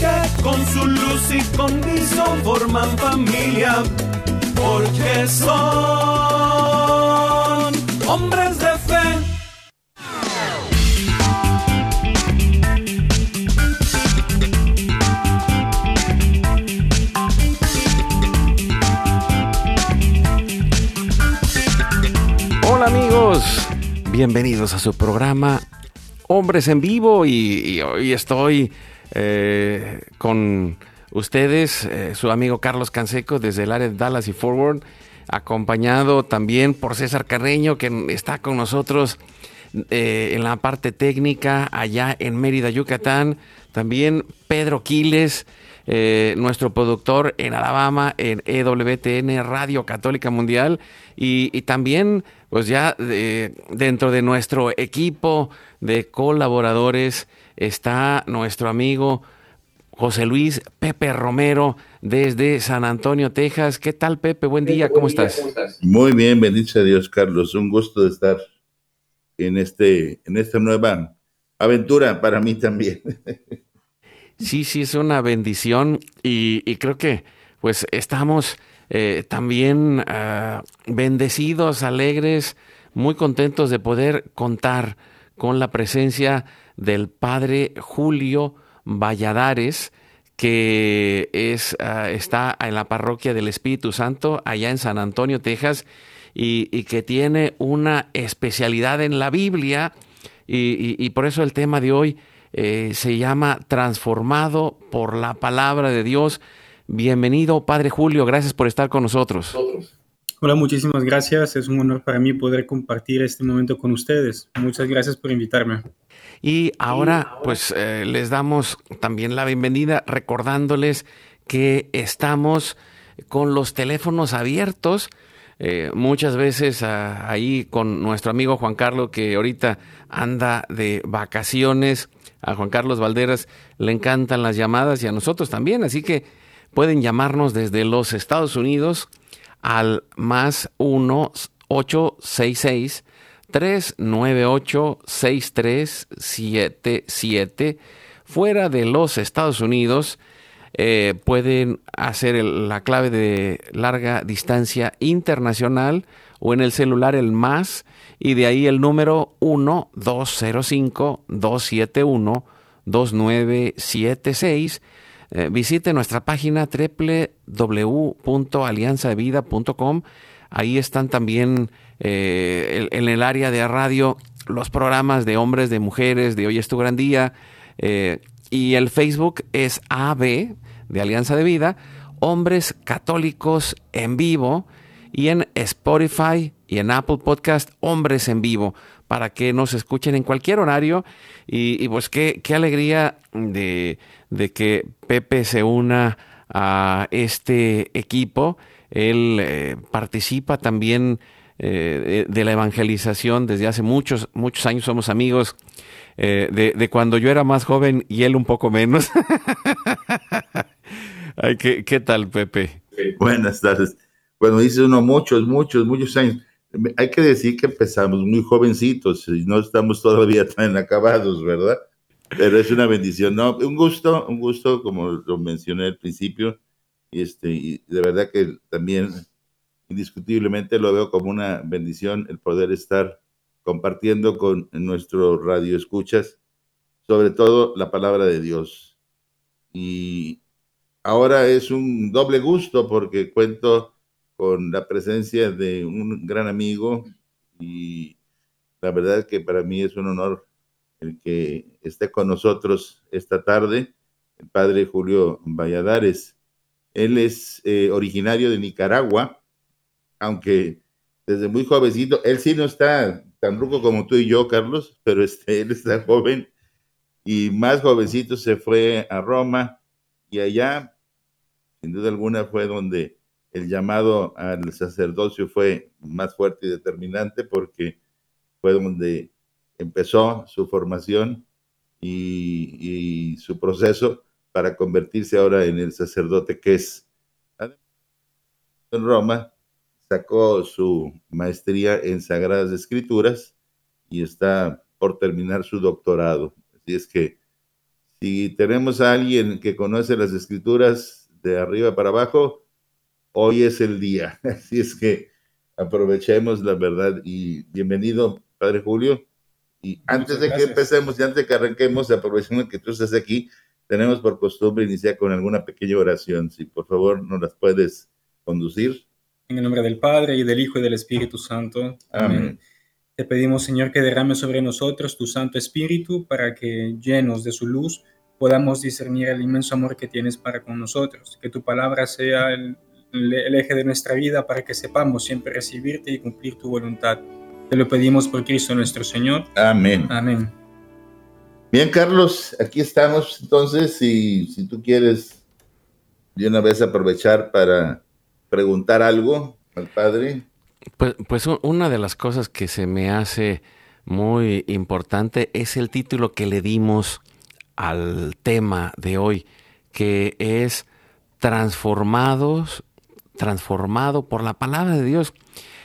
que con su luz y condición forman familia, porque son hombres de fe. Hola amigos, bienvenidos a su programa Hombres en Vivo y, hoy estoy eh, con ustedes, eh, su amigo Carlos Canseco desde el área de Dallas y Forward, acompañado también por César Carreño, que está con nosotros eh, en la parte técnica allá en Mérida, Yucatán. También Pedro Quiles, nuestro productor en Alabama, en EWTN, Radio Católica Mundial. Y, también, pues ya dentro de nuestro equipo de colaboradores, está nuestro amigo José Luis Pepe Romero desde San Antonio, Texas. ¿Qué tal, Pepe? Buen día, ¿cómo estás? Muy bien, bendice a Dios, Carlos. Un gusto de estar en, este, en esta nueva aventura para mí también. Sí, sí, es una bendición y, creo que pues estamos eh, también ah, bendecidos, alegres, muy contentos de poder contar con la presencia del padre Julio Valladares, que es, ah, está en la parroquia del Espíritu Santo, allá en San Antonio, Texas, y, que tiene una especialidad en la Biblia, y, por eso el tema de hoy eh, se llama Transformado por la palabra de Dios. Bienvenido, Padre Julio, gracias por estar con nosotros. Hola, muchísimas gracias. Es un honor para mí poder compartir este momento con ustedes. Muchas gracias por invitarme. Y ahora, pues eh, les damos también la bienvenida recordándoles que estamos con los teléfonos abiertos. Eh, muchas veces ah, ahí con nuestro amigo Juan Carlos, que ahorita anda de vacaciones, a Juan Carlos Valderas le encantan las llamadas y a nosotros también, así que pueden llamarnos desde los Estados Unidos al más 1 866 398 6377 fuera de los Estados Unidos eh, pueden hacer la clave de larga distancia internacional o en el celular el más y de ahí el número 1 205 271 2976 eh, visite nuestra página www.alianzadevida.com. Ahí están también eh, en el área de radio los programas de hombres, de mujeres, de Hoy es tu gran día. Eh, y el Facebook es AB de Alianza de Vida, Hombres Católicos en Vivo. Y en Spotify y en Apple Podcast, Hombres en Vivo, para que nos escuchen en cualquier horario. Y, pues qué, qué alegría de, de que Pepe se una a este equipo. Él eh, participa también eh, de, la evangelización desde hace muchos, muchos años. Somos amigos eh, de, cuando yo era más joven y él un poco menos. Ay, ¿qué, ¿qué, tal, Pepe? Buenas tardes. Bueno, dice uno muchos, muchos, muchos años. Hay que decir que empezamos muy jovencitos y no estamos todavía tan acabados, ¿verdad? Pero es una bendición, ¿no? Un gusto, un gusto, como lo mencioné al principio, y, este, y de verdad que también indiscutiblemente lo veo como una bendición el poder estar compartiendo con nuestro radio escuchas, sobre todo la palabra de Dios. Y ahora es un doble gusto porque cuento con la presencia de un gran amigo y la verdad que para mí es un honor el que esté con nosotros esta tarde, el padre Julio Valladares. Él es eh, originario de Nicaragua, aunque desde muy jovencito, él sí no está tan ruco como tú y yo, Carlos, pero este, él está joven y más jovencito se fue a Roma y allá, sin duda alguna, fue donde el llamado al sacerdocio fue más fuerte y determinante porque fue donde empezó su formación y, su proceso para convertirse ahora en el sacerdote que es. En Roma sacó su maestría en Sagradas Escrituras y está por terminar su doctorado. Así es que si tenemos a alguien que conoce las escrituras de arriba para abajo, hoy es el día. Así es que aprovechemos la verdad y bienvenido, Padre Julio. Y antes de que empecemos y antes de que arranquemos, aprovechando que tú estás aquí, tenemos por costumbre iniciar con alguna pequeña oración. Si por favor nos las puedes conducir. En el nombre del Padre y del Hijo y del Espíritu Santo. Amén. Te pedimos, Señor, que derrame sobre nosotros tu Santo Espíritu para que, llenos de su luz, podamos discernir el inmenso amor que tienes para con nosotros. Que tu palabra sea el eje de nuestra vida para que sepamos siempre recibirte y cumplir tu voluntad. Te lo pedimos por Cristo nuestro Señor. Amén. Amén. Bien, Carlos, aquí estamos entonces y si tú quieres de una vez aprovechar para preguntar algo al Padre. Pues, pues una de las cosas que se me hace muy importante es el título que le dimos al tema de hoy, que es transformados, transformado por la palabra de Dios.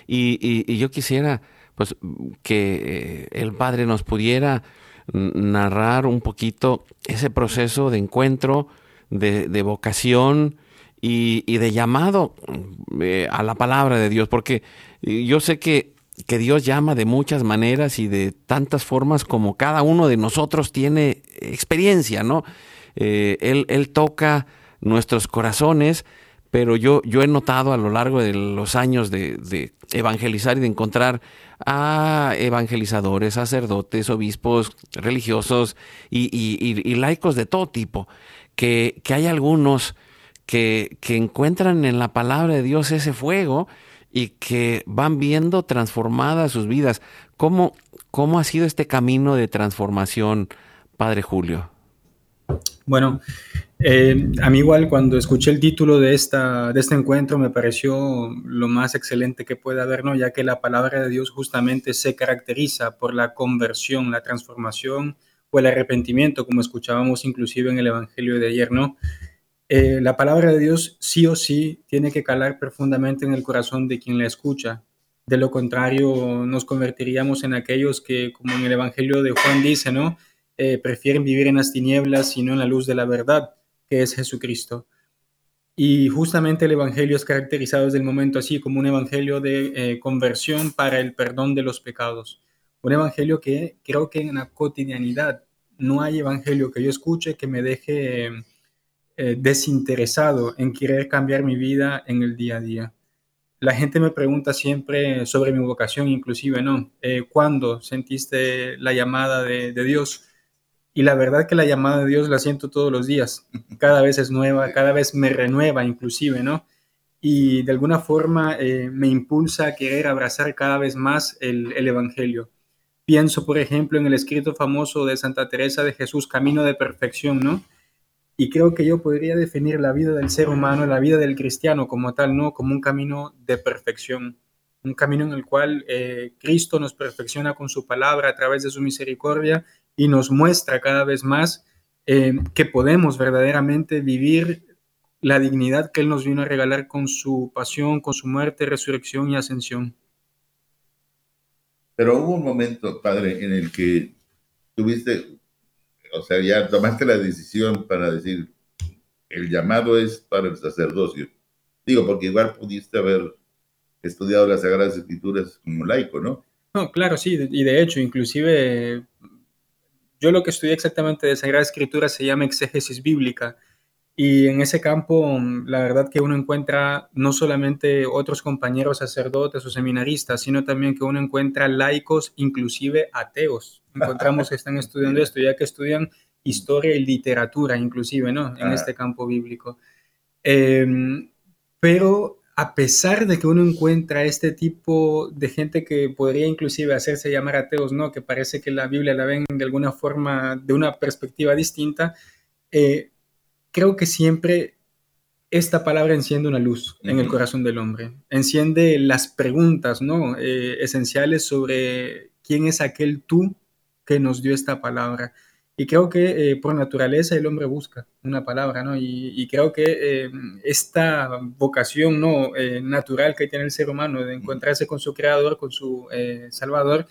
y yo quisiera pues que eh, el Padre nos pudiera narrar un poquito ese proceso de encuentro, de, vocación y, de llamado eh, a la palabra de Dios, porque yo sé que, que, Dios llama de muchas maneras y de tantas formas como cada uno de nosotros tiene experiencia, ¿no? Eh, él, él toca nuestros corazones pero yo, yo he notado a lo largo de los años de, evangelizar y de encontrar a evangelizadores, sacerdotes, obispos, religiosos y, laicos de todo tipo, que, hay algunos que, encuentran en la palabra de Dios ese fuego y que van viendo transformadas sus vidas. ¿Cómo, cómo ha sido este camino de transformación, Padre Julio? Bueno, eh, a mí igual cuando escuché el título de, esta, de este encuentro me pareció lo más excelente que puede haber, ¿no? ya que la palabra de Dios justamente se caracteriza por la conversión, la transformación o el arrepentimiento, como escuchábamos inclusive en el Evangelio de ayer. ¿no? Eh, la palabra de Dios sí o sí tiene que calar profundamente en el corazón de quien la escucha. De lo contrario, nos convertiríamos en aquellos que, como en el Evangelio de Juan dice, ¿no? Eh, prefieren vivir en las tinieblas y no en la luz de la verdad, que es Jesucristo. Y justamente el Evangelio es caracterizado desde el momento así como un Evangelio de eh, conversión para el perdón de los pecados. Un Evangelio que creo que en la cotidianidad no hay Evangelio que yo escuche que me deje eh, desinteresado en querer cambiar mi vida en el día a día. La gente me pregunta siempre sobre mi vocación, inclusive, ¿no? ¿Cuándo sentiste la llamada de, de Dios? Y la verdad que la llamada de Dios la siento todos los días. Cada vez es nueva, cada vez me renueva inclusive, ¿no? Y de alguna forma eh, me impulsa a querer abrazar cada vez más el, el Evangelio. Pienso, por ejemplo, en el escrito famoso de Santa Teresa de Jesús, Camino de Perfección, ¿no? Y creo que yo podría definir la vida del ser humano, la vida del cristiano como tal, ¿no? Como un camino de perfección, un camino en el cual eh, Cristo nos perfecciona con su palabra a través de su misericordia y nos muestra cada vez más eh, que podemos verdaderamente vivir la dignidad que Él nos vino a regalar con su pasión, con su muerte, resurrección y ascensión. Pero hubo un momento, Padre, en el que tuviste, o sea, ya tomaste la decisión para decir, el llamado es para el sacerdocio. Digo, porque igual pudiste haber estudiado las Sagradas Escrituras como laico, ¿no? No, claro, sí, y de hecho, inclusive yo lo que estudié exactamente de Sagrada Escritura se llama exégesis bíblica. Y en ese campo, la verdad que uno encuentra no solamente otros compañeros sacerdotes o seminaristas, sino también que uno encuentra laicos, inclusive ateos. Encontramos que están estudiando esto, ya que estudian historia y literatura, inclusive, ¿no? En este campo bíblico. Em, pero a pesar de que uno encuentra este tipo de gente que podría inclusive hacerse llamar ateos, ¿no? Que parece que la Biblia la ven de alguna forma, de una perspectiva distinta, eh, creo que siempre esta palabra enciende una luz en el corazón del hombre, enciende las preguntas ¿no? Eh, esenciales sobre quién es aquel tú que nos dio esta palabra. Y creo que eh, por naturaleza el hombre busca una palabra, ¿no? Y, creo que eh, esta vocación ¿no? natural que tiene el ser humano de encontrarse con su creador, con su salvador,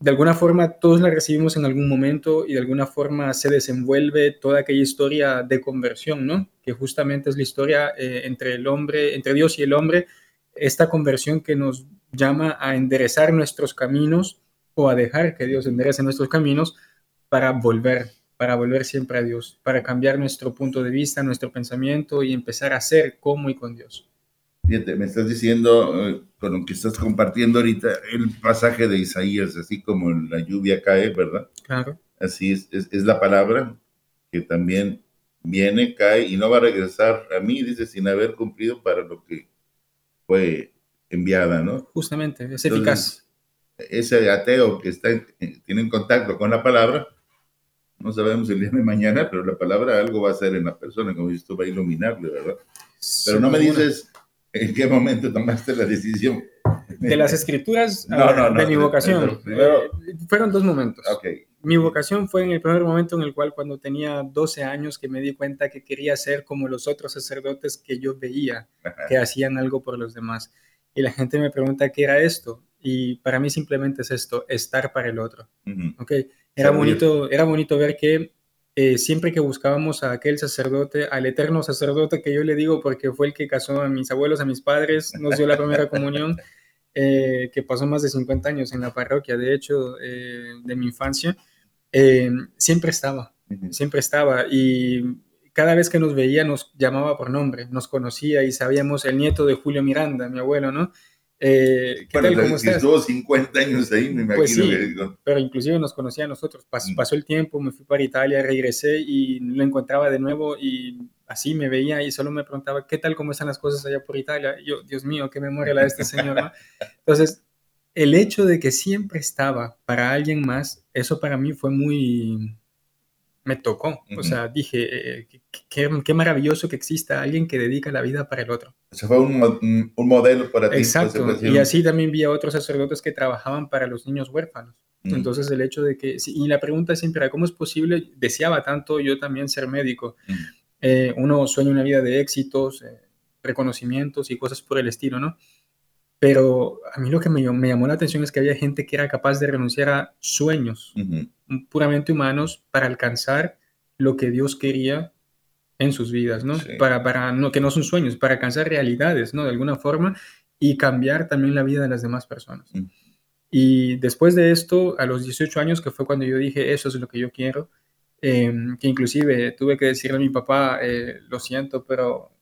de alguna forma todos la recibimos en algún momento y de alguna forma se desenvuelve toda aquella historia de conversión, ¿no? Que justamente es la historia eh, entre el hombre, entre Dios y el hombre, esta conversión que nos llama a enderezar nuestros caminos o a dejar que Dios enderece nuestros caminos para volver, para volver siempre a Dios, para cambiar nuestro punto de vista, nuestro pensamiento y empezar a ser como y con Dios. Fíjate, me estás diciendo, eh, con lo que estás compartiendo ahorita, el pasaje de Isaías, así como la lluvia cae, ¿verdad? Claro. Así es, es, la palabra que también viene, cae y no va a regresar a mí, dice, sin haber cumplido para lo que fue enviada, ¿no? Justamente, es eficaz. Ese ateo que está tiene en contacto con la palabra, no sabemos el día de mañana, pero la palabra algo va a hacer en la persona, como esto va a iluminarle, ¿verdad? Pero no me dices ¿En qué momento tomaste la decisión? De las escrituras de mi vocación. Eh, fueron dos momentos. Mi vocación fue en el primer momento en el cual cuando tenía 12 años que me di cuenta que quería ser como los otros sacerdotes que yo veía, que hacían algo por los demás. Y la gente me pregunta qué era esto. Y para mí simplemente es esto, estar para el otro. Era, bonito, era bonito ver que eh, siempre que buscábamos a aquel sacerdote, al eterno sacerdote que yo le digo porque fue el que casó a mis abuelos, a mis padres, nos dio la primera comunión, eh, que pasó más de 50 años en la parroquia, de hecho, eh, de mi infancia, siempre estaba, siempre estaba. Y cada vez que nos veía nos llamaba por nombre, nos conocía y sabíamos el nieto de Julio Miranda, mi abuelo, ¿no? Eh, ¿Qué tal? ¿Cómo estás? Estuvo 50 años ahí, me pues imagino. sí, Pero inclusive nos conocía a nosotros. Mm. pasó el tiempo, me fui para Italia, regresé y lo encontraba de nuevo y así me veía y solo me preguntaba, ¿qué tal? ¿Cómo están las cosas allá por Italia? Y yo, Dios mío, qué memoria la de este señor. Entonces, el hecho de que siempre estaba para alguien más, eso para mí fue muy, me tocó. O sea, dije, eh, qué, maravilloso que exista alguien que dedica la vida para el otro. Eso fue un, un modelo para ti. Exacto. Y así también vi a otros sacerdotes que trabajaban para los niños huérfanos. Entonces el hecho de que, y la pregunta siempre era, ¿cómo es posible? Deseaba tanto yo también ser médico. Eh, uno sueña una vida de éxitos, eh, reconocimientos y cosas por el estilo, ¿no? Pero a mí lo que me, llamó la atención es que había gente que era capaz de renunciar a sueños puramente humanos para alcanzar lo que Dios quería en sus vidas, ¿no? Para, para, no, que no son sueños, para alcanzar realidades, ¿no? De alguna forma y cambiar también la vida de las demás personas. Y después de esto, a los 18 años, que fue cuando yo dije, eso es lo que yo quiero, em, que inclusive tuve que decirle a mi papá, eh, lo siento, pero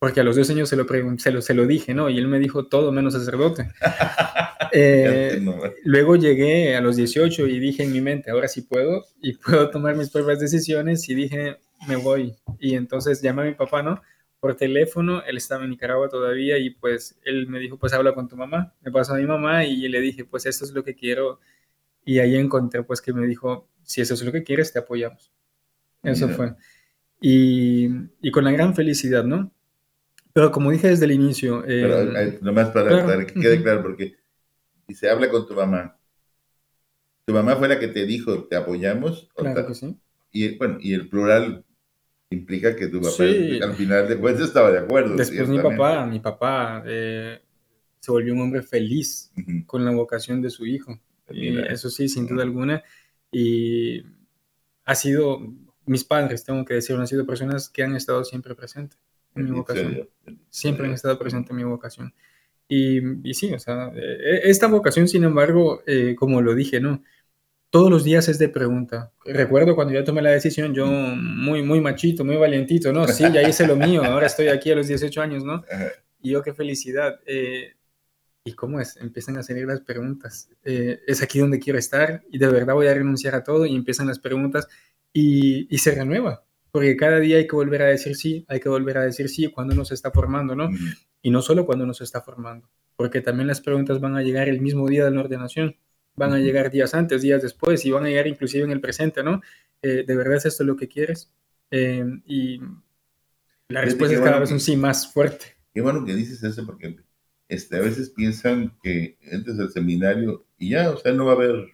porque a los dos años se lo, se lo, se lo dije, ¿no? Y él me dijo todo menos sacerdote. Eh, luego llegué a los 18 y dije en mi mente, ahora sí puedo y puedo tomar mis propias decisiones y dije, me voy. Y entonces llamé a mi papá, ¿no? Por teléfono, él estaba en Nicaragua todavía y pues él me dijo, pues habla con tu mamá. Me pasó a mi mamá y le dije, pues esto es lo que quiero. Y ahí encontré pues que me dijo, si eso es lo que quieres, te apoyamos. Eso fue. Y, y con la gran felicidad, ¿no? Pero como dije desde el inicio... Eh, Pero, nomás para, que quede claro, porque si se habla con tu mamá, ¿tu mamá fue la que te dijo, te apoyamos? Claro que sí. Y bueno, y el plural implica que tu papá al final de cuentas estaba de acuerdo. Después mi papá, mi papá eh, se volvió un hombre feliz con la vocación de su hijo. eso sí, sin duda alguna. Y ha sido, mis padres, tengo que decir, han sido personas que han estado siempre presentes en mi vocación. Siempre han estado presentes en mi vocación. Y, y, sí, o sea, e, esta vocación, sin embargo, eh, como lo dije, ¿no? Todos los días es de pregunta. Recuerdo cuando yo tomé la decisión, yo muy, muy machito, muy valientito, ¿no? Sí, ya hice lo mío, ahora estoy aquí a los 18 años, ¿no? Y yo qué felicidad. Eh, ¿Y cómo es? Empiezan a salir las preguntas. Eh, es aquí donde quiero estar y de verdad voy a renunciar a todo y empiezan las preguntas y, y se renueva porque cada día hay que volver a decir sí, hay que volver a decir sí cuando uno se está formando, ¿no? Y no solo cuando uno se está formando, porque también las preguntas van a llegar el mismo día de la ordenación, van a llegar días antes, días después, y van a llegar inclusive en el presente, ¿no? Eh, ¿De verdad es esto lo que quieres? Eh, y La respuesta es cada vez un sí más fuerte. Qué bueno que dices eso porque este, a veces piensan que entres al seminario y ya, o sea, no va a haber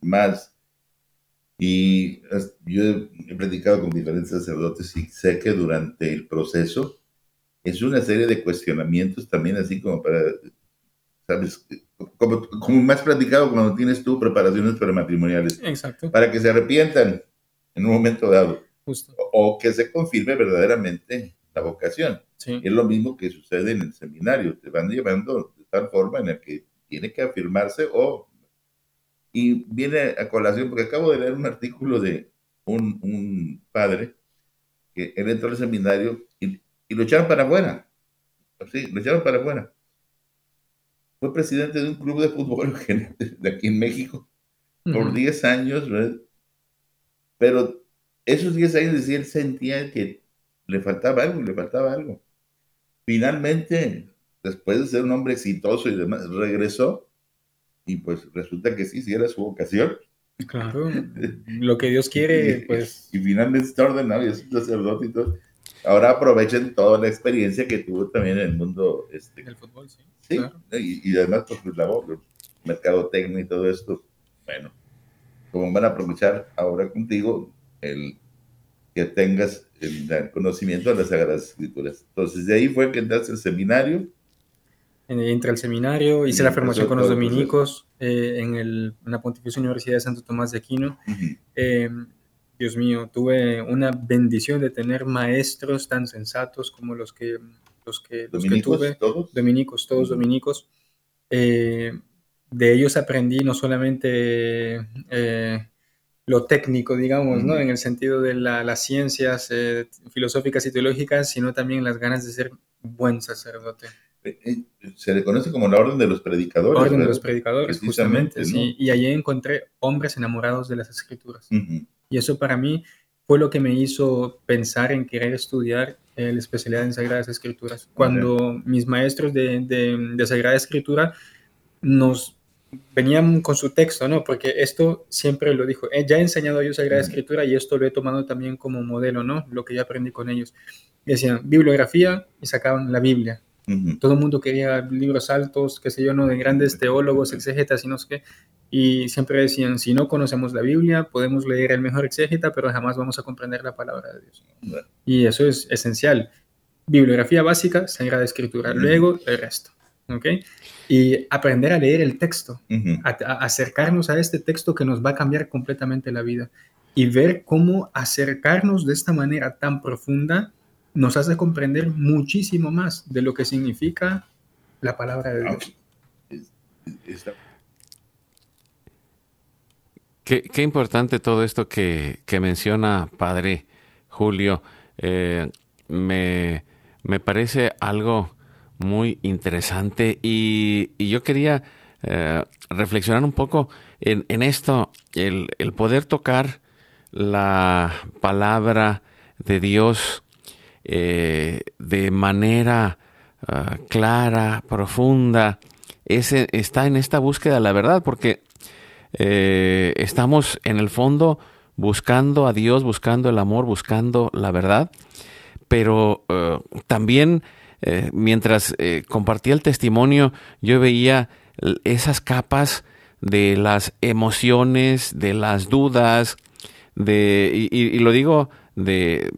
más. Y yo he platicado con diferentes sacerdotes y sé que durante el proceso es una serie de cuestionamientos también así como para, ¿sabes? Como, como más platicado cuando tienes tú preparaciones prematrimoniales. Exacto. Para que se arrepientan en un momento dado. Justo. O, que se confirme verdaderamente la vocación. Sí. Es lo mismo que sucede en el seminario. Te van llevando de tal forma en la que tiene que afirmarse o... Y viene a colación, porque acabo de leer un artículo de un, un padre que él entró al seminario y y lo echaron para afuera. Sí, lo echaron para afuera. Fue presidente de un club de fútbol de aquí en México por 10 años, ¿verdad? Pero esos 10 años decía, él sentía que le faltaba algo, le faltaba algo. Finalmente, después de ser un hombre exitoso y demás, regresó y pues resulta que sí, sí era su vocación. Claro, lo que Dios quiere, pues. Y, finalmente está ordenado y es un sacerdote y todo ahora aprovechen toda la experiencia que tuvo también en el mundo este, el fútbol, sí. Sí, y, además pues, pues la mercado técnico y todo esto, bueno, como van a aprovechar ahora contigo el que tengas el, conocimiento de las Sagradas Escrituras. Entonces, de ahí fue que entraste al seminario. Entré al seminario, hice la formación con los dominicos eh, en, el, en, la Pontificia Universidad de Santo Tomás de Aquino. Dios mío, tuve una bendición de tener maestros tan sensatos como los que, los que, los que tuve. ¿Todos? Dominicos, todos dominicos. Eh, de ellos aprendí no solamente eh, lo técnico, digamos, ¿no? en el sentido de las ciencias eh, filosóficas y teológicas, sino también las ganas de ser buen sacerdote. Se le conoce como la orden de los predicadores. Orden de los predicadores, justamente. Sí. Y allí encontré hombres enamorados de las escrituras. Y eso para mí fue lo que me hizo pensar en querer estudiar la especialidad en Sagradas Escrituras. Cuando mis maestros de, de, Sagrada Escritura nos venían con su texto, ¿no? Porque esto siempre lo dijo, ya he enseñado yo Sagrada Escritura y esto lo he tomado también como modelo, ¿no? Lo que yo aprendí con ellos. Decían bibliografía y sacaban la Biblia. Todo el mundo quería libros altos, qué sé yo, ¿no? De grandes teólogos, exégetas y no sé qué. Y siempre decían, si no conocemos la Biblia, podemos leer el mejor exégeta, pero jamás vamos a comprender la palabra de Dios. Y eso es esencial. Bibliografía básica, Sagrada Escritura, luego el resto. ¿ok? Y aprender a leer el texto, a, acercarnos a este texto que nos va a cambiar completamente la vida y ver cómo acercarnos de esta manera tan profunda nos hace comprender muchísimo más de lo que significa la palabra de Dios. Qué, importante todo esto que, menciona Padre Julio. Eh, me, parece algo muy interesante y, yo quería eh, reflexionar un poco en, esto, el, poder tocar la palabra de Dios eh, de manera ah, clara, profunda, está en esta búsqueda de la verdad, porque eh, estamos en el fondo buscando a Dios, buscando el amor, buscando la verdad, pero eh, también mientras compartía el testimonio, yo veía esas capas de las emociones, de las dudas, de, y, lo digo de,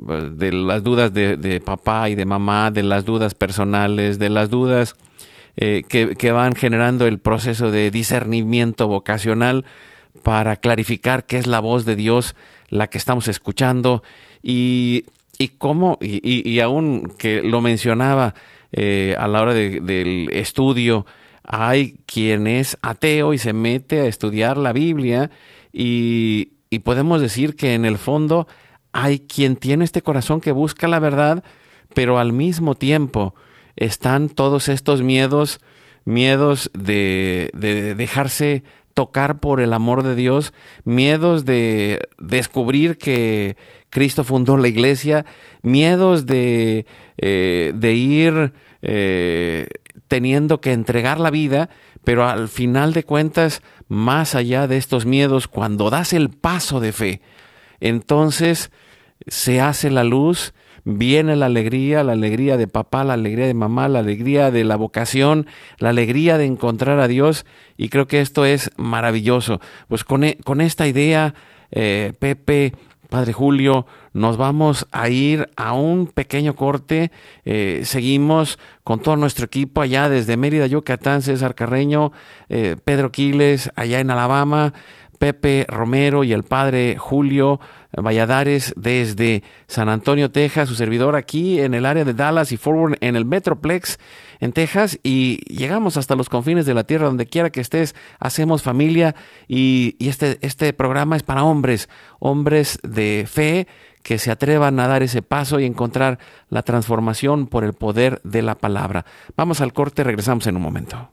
las dudas de, de, papá y de mamá, de las dudas personales, de las dudas eh, que, van generando el proceso de discernimiento vocacional para clarificar qué es la voz de Dios la que estamos escuchando y, y cómo, y, y, aún que lo mencionaba eh, a la hora del estudio, hay quien es ateo y se mete a estudiar la Biblia y podemos decir que en el fondo hay quien tiene este corazón que busca la verdad, pero al mismo tiempo están todos estos miedos, miedos de, dejarse tocar por el amor de Dios, miedos de descubrir que Cristo fundó la iglesia, miedos de, eh, de ir eh, teniendo que entregar la vida, pero al final de cuentas, más allá de estos miedos, cuando das el paso de fe, entonces se hace la luz, viene la alegría, la alegría de papá, la alegría de mamá, la alegría de la vocación, la alegría de encontrar a Dios y creo que esto es maravilloso. Pues con, e, con esta idea, eh, Pepe, Padre Julio, nos vamos a ir a un pequeño corte. Eh, seguimos con todo nuestro equipo allá desde Mérida, Yucatán, César Carreño, eh, Pedro Quiles, allá en Alabama, Pepe Romero y el Padre Julio Valladares desde San Antonio, Texas, su servidor aquí en el área de Dallas y Forward en el Metroplex en Texas y llegamos hasta los confines de la tierra, donde quiera que estés, hacemos familia y, este, este programa es para hombres, hombres de fe que se atrevan a dar ese paso y encontrar la transformación por el poder de la palabra. Vamos al corte, regresamos en un momento.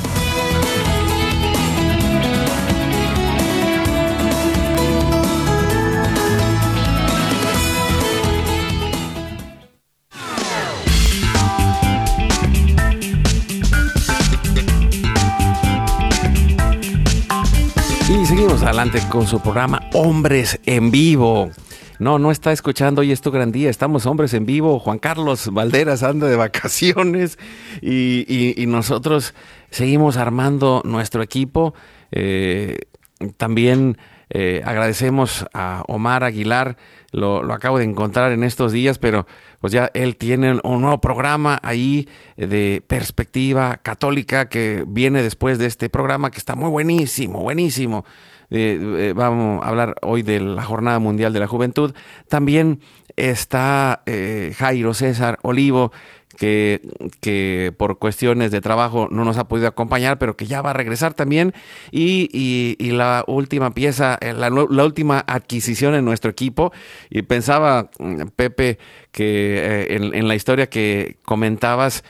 Con su programa Hombres en Vivo. No, no está escuchando hoy es tu gran día. Estamos hombres en vivo. Juan Carlos Valderas anda de vacaciones y, nosotros seguimos armando nuestro equipo. Eh, también eh, agradecemos a Omar Aguilar. Lo, lo, acabo de encontrar en estos días, pero pues ya él tiene un nuevo programa ahí de perspectiva católica que viene después de este programa que está muy buenísimo, buenísimo. Eh, eh, vamos a hablar hoy de la Jornada Mundial de la Juventud. También está eh, Jairo César Olivo, que, que, por cuestiones de trabajo no nos ha podido acompañar, pero que ya va a regresar también. Y, la última pieza, la, la, última adquisición en nuestro equipo. Y pensaba, mm, Pepe, que en, la historia que comentabas,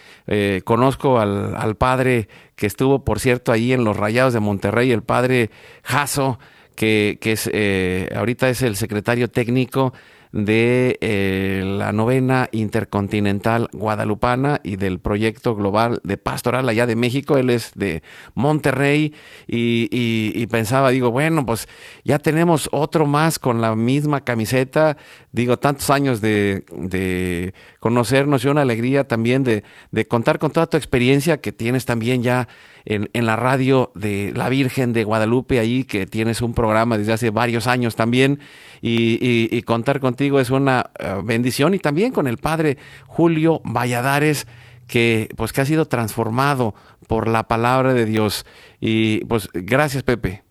conozco al, al padre que estuvo, por cierto, ahí en los Rayados de Monterrey, el padre Jaso, que, que es, eh, ahorita es el secretario técnico de eh, la novena intercontinental guadalupana y del proyecto global de pastoral allá de México. Él es de Monterrey y, pensaba, digo, bueno, pues ya tenemos otro más con la misma camiseta. Digo, tantos años de, de conocernos y una alegría también de, de contar con toda tu experiencia que tienes también ya en, en, la radio de la Virgen de Guadalupe, ahí que tienes un programa desde hace varios años también, y, contar contigo es una eh, bendición, y también con el padre Julio Valladares, que pues que ha sido transformado por la palabra de Dios. Y pues gracias, Pepe.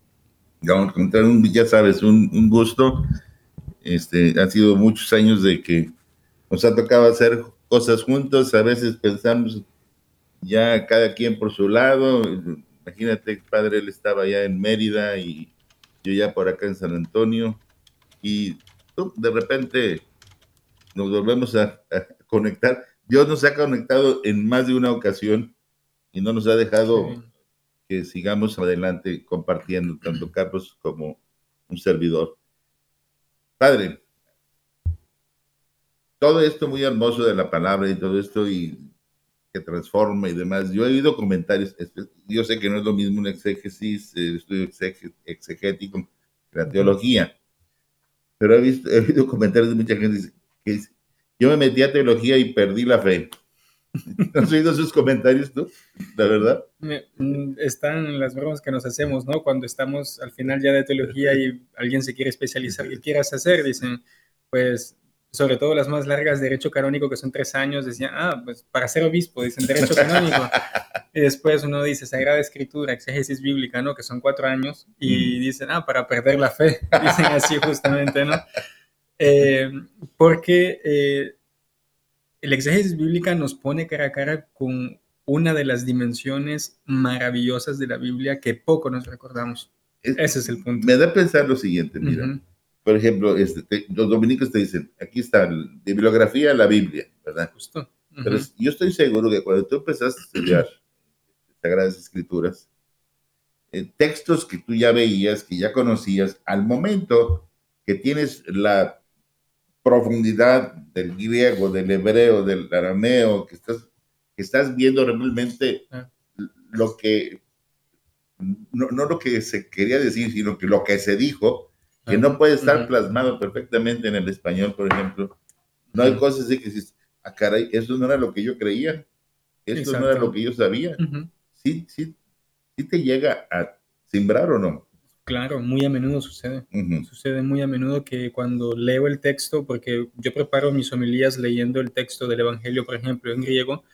Ya sabes, un, gusto. Este, han sido muchos años de que nos ha tocado hacer cosas juntos, a veces pensamos ya cada quien por su lado. Imagínate, padre, él estaba ya en Mérida y yo ya por acá en San Antonio. Y de repente nos volvemos a, conectar. Dios nos ha conectado en más de una ocasión y no nos ha dejado que sigamos adelante compartiendo, tanto Carlos como un servidor. Padre, todo esto muy hermoso de la palabra y todo esto, y que transforma y demás. Yo he oído comentarios, yo sé que no es lo mismo un exégesis, eh, estudio exegético, la teología, pero he, visto, he oído comentarios de mucha gente que dice, yo me metí a teología y perdí la fe. ¿Has oído esos comentarios tú? La verdad. Mm, están las bromas que nos hacemos, ¿no? Cuando estamos al final ya de teología y alguien se quiere especializar, ¿qué quieras hacer? Dicen, pues sobre todo las más largas, derecho canónico, que son tres años, decían, ah, pues para ser obispo, dicen derecho canónico. y después uno dice Sagrada Escritura, exégesis bíblica, ¿no? Que son cuatro años, y mm. dicen, ah, para perder la fe, dicen así justamente, ¿no? Eh, porque eh, el exégesis bíblica nos pone cara a cara con una de las dimensiones maravillosas de la Biblia que poco nos recordamos. Ese es el punto. Me da a pensar lo siguiente, mira por ejemplo, este, los dominicos te dicen, aquí está, bibliografía, la Biblia, ¿verdad? Justo. Pero yo estoy seguro que cuando tú empezaste a estudiar Sagradas Escrituras, eh, textos que tú ya veías, que ya conocías, al momento que tienes la profundidad del griego, del hebreo, del arameo, que estás, que estás viendo realmente ah. lo que, no, no, lo que se quería decir, sino que lo que se dijo, que no puede estar plasmado perfectamente en el español, por ejemplo. No hay cosas así que dices, ah, caray, eso no era lo que yo creía, eso no era lo que yo sabía. Sí, sí, sí te llega a simbrar o no. Claro, muy a menudo sucede. Sucede muy a menudo que cuando leo el texto, porque yo preparo mis homilías leyendo el texto del Evangelio, por ejemplo, en griego,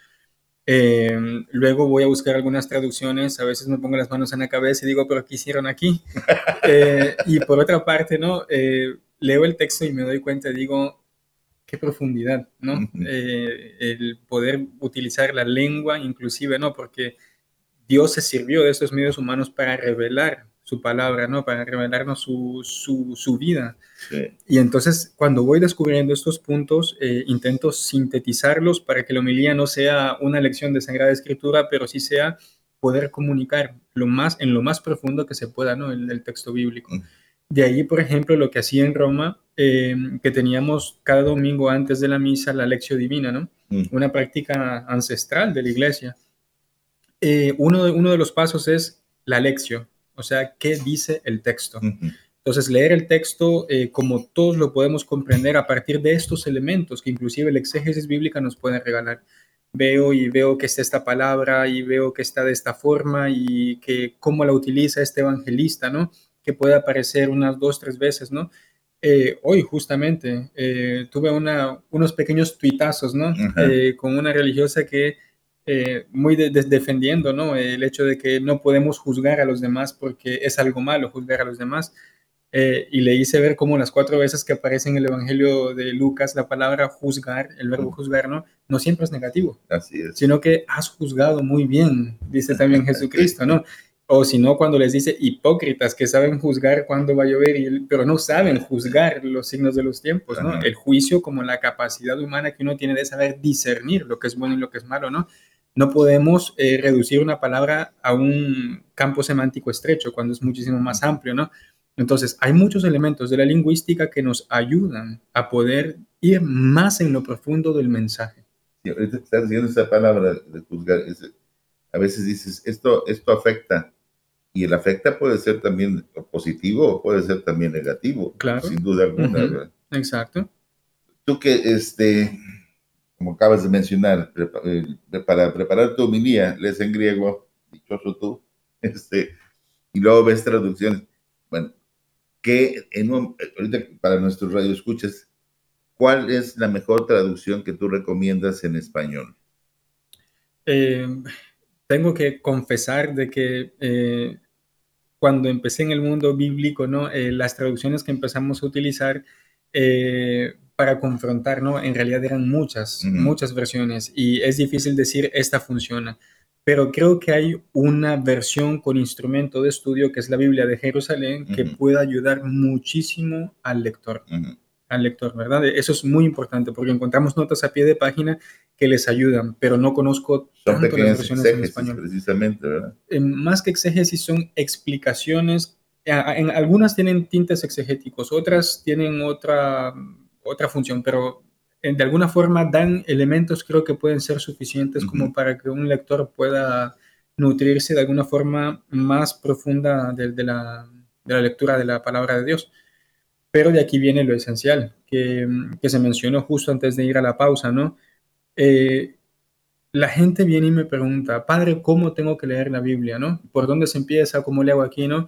Em, luego voy a buscar algunas traducciones, a veces me pongo las manos en la cabeza y digo, pero ¿qué hicieron aquí? Eh, y por otra parte, ¿no? Eh, leo el texto y me doy cuenta, digo, qué profundidad, ¿no? Eh, el poder utilizar la lengua inclusive, ¿no? Porque Dios se sirvió de estos medios humanos para revelar su palabra, ¿no? Para revelarnos su, su, su vida. Y entonces, cuando voy descubriendo estos puntos, eh, intento sintetizarlos para que la homilía no sea una lección de Sagrada Escritura, pero sí sea poder comunicar lo más, en lo más profundo que se pueda, ¿no? El, el texto bíblico. Mm. De ahí, por ejemplo, lo que hacía en Roma, em, que teníamos cada domingo antes de la misa la lección divina, ¿no? Mm. Una práctica ancestral de la iglesia. Eh, uno, de, uno de los pasos es la lección o sea, qué dice el texto. Entonces, leer el texto eh, como todos lo podemos comprender a partir de estos elementos que inclusive el exégesis bíblica nos puede regalar. Veo y veo que está esta palabra y veo que está de esta forma y que cómo la utiliza este evangelista, ¿no? Que puede aparecer unas dos, tres veces, ¿no? Eh, hoy justamente eh, tuve una, unos pequeños tuitazos, ¿no? con una religiosa que eh, muy defendiendo ¿no? el hecho de que no podemos juzgar a los demás porque es algo malo juzgar a los demás. Eh, y le hice ver cómo las cuatro veces que aparece en el Evangelio de Lucas la palabra juzgar, el verbo juzgar, ¿no? No siempre es negativo, Así es. sino que has juzgado muy bien, dice también Jesucristo, ¿no? O si no, cuando les dice hipócritas que saben juzgar cuándo va a llover, pero no saben juzgar los signos de los tiempos, ¿no? El juicio como la capacidad humana que uno tiene de saber discernir lo que es bueno y lo que es malo, ¿no? No podemos eh, reducir una palabra a un campo semántico estrecho cuando es muchísimo más amplio, ¿no? Entonces, hay muchos elementos de la lingüística que nos ayudan a poder ir más en lo profundo del mensaje. Sí, ahorita estás diciendo esa palabra de juzgar. a veces dices, esto, esto afecta. Y el afecta puede ser también positivo o puede ser también negativo. Claro. Sin duda alguna. Exacto. Tú que, este, como acabas de mencionar, eh, para preparar tu homilía, lees en griego, dichoso tú, este, y luego ves traducciones. Bueno, ¿qué en ahorita para nuestros radioescuchas, cuál es la mejor traducción que tú recomiendas en español? Eh, tengo que confesar de que eh, cuando empecé en el mundo bíblico, ¿no? las traducciones que empezamos a utilizar para confrontar, ¿no? En realidad eran muchas, muchas versiones y es difícil decir esta funciona. Pero creo que hay una versión con instrumento de estudio que es la Biblia de Jerusalén que puede ayudar muchísimo al lector. Al lector, ¿verdad? Eso es muy importante porque encontramos notas a pie de página que les ayudan, pero no conozco tanto las versiones en español. Precisamente, ¿verdad? Eh, más que exégesis son explicaciones. En, algunas tienen tintes exegéticos, otras tienen otra otra función, pero eh, de alguna forma dan elementos creo que pueden ser suficientes como para que un lector pueda nutrirse de alguna forma más profunda de, la, lectura de la palabra de Dios. Pero de aquí viene lo esencial, que, se mencionó justo antes de ir a la pausa, ¿no? Eh, la gente viene y me pregunta, padre, ¿cómo tengo que leer la Biblia, no? ¿Por dónde se empieza? ¿Cómo le hago aquí, no?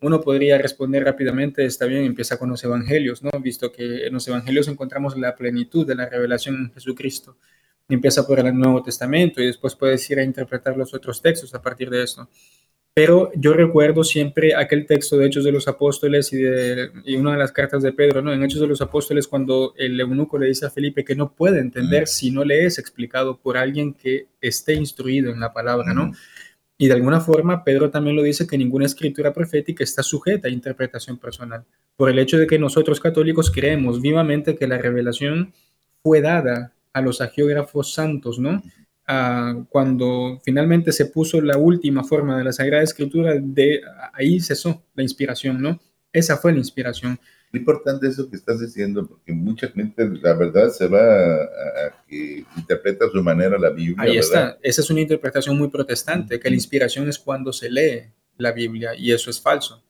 Uno podría responder rápidamente, está bien, empieza con los evangelios, ¿no? Visto que en los evangelios encontramos la plenitud de la revelación en Jesucristo. Empieza por el Nuevo Testamento y después puedes ir a interpretar los otros textos a partir de esto. Pero yo recuerdo siempre aquel texto de Hechos de los Apóstoles y, de, y una de las cartas de Pedro, ¿no? En Hechos de los Apóstoles, cuando el eunuco le dice a Felipe que no puede entender si no le es explicado por alguien que esté instruido en la palabra, ¿no? Y de alguna forma, Pedro también lo dice que ninguna escritura profética está sujeta a interpretación personal, por el hecho de que nosotros católicos creemos vivamente que la revelación fue dada a los agiógrafos santos, ¿no? cuando finalmente se puso la última forma de la Sagrada Escritura, de ahí cesó la inspiración, ¿no? Esa fue la inspiración. Es importante eso que estás diciendo, porque mucha gente, la verdad, se va a, que interpreta a su manera la Biblia. Ahí está, esa es una interpretación muy protestante, que la inspiración es cuando se lee la Biblia, y eso es falso,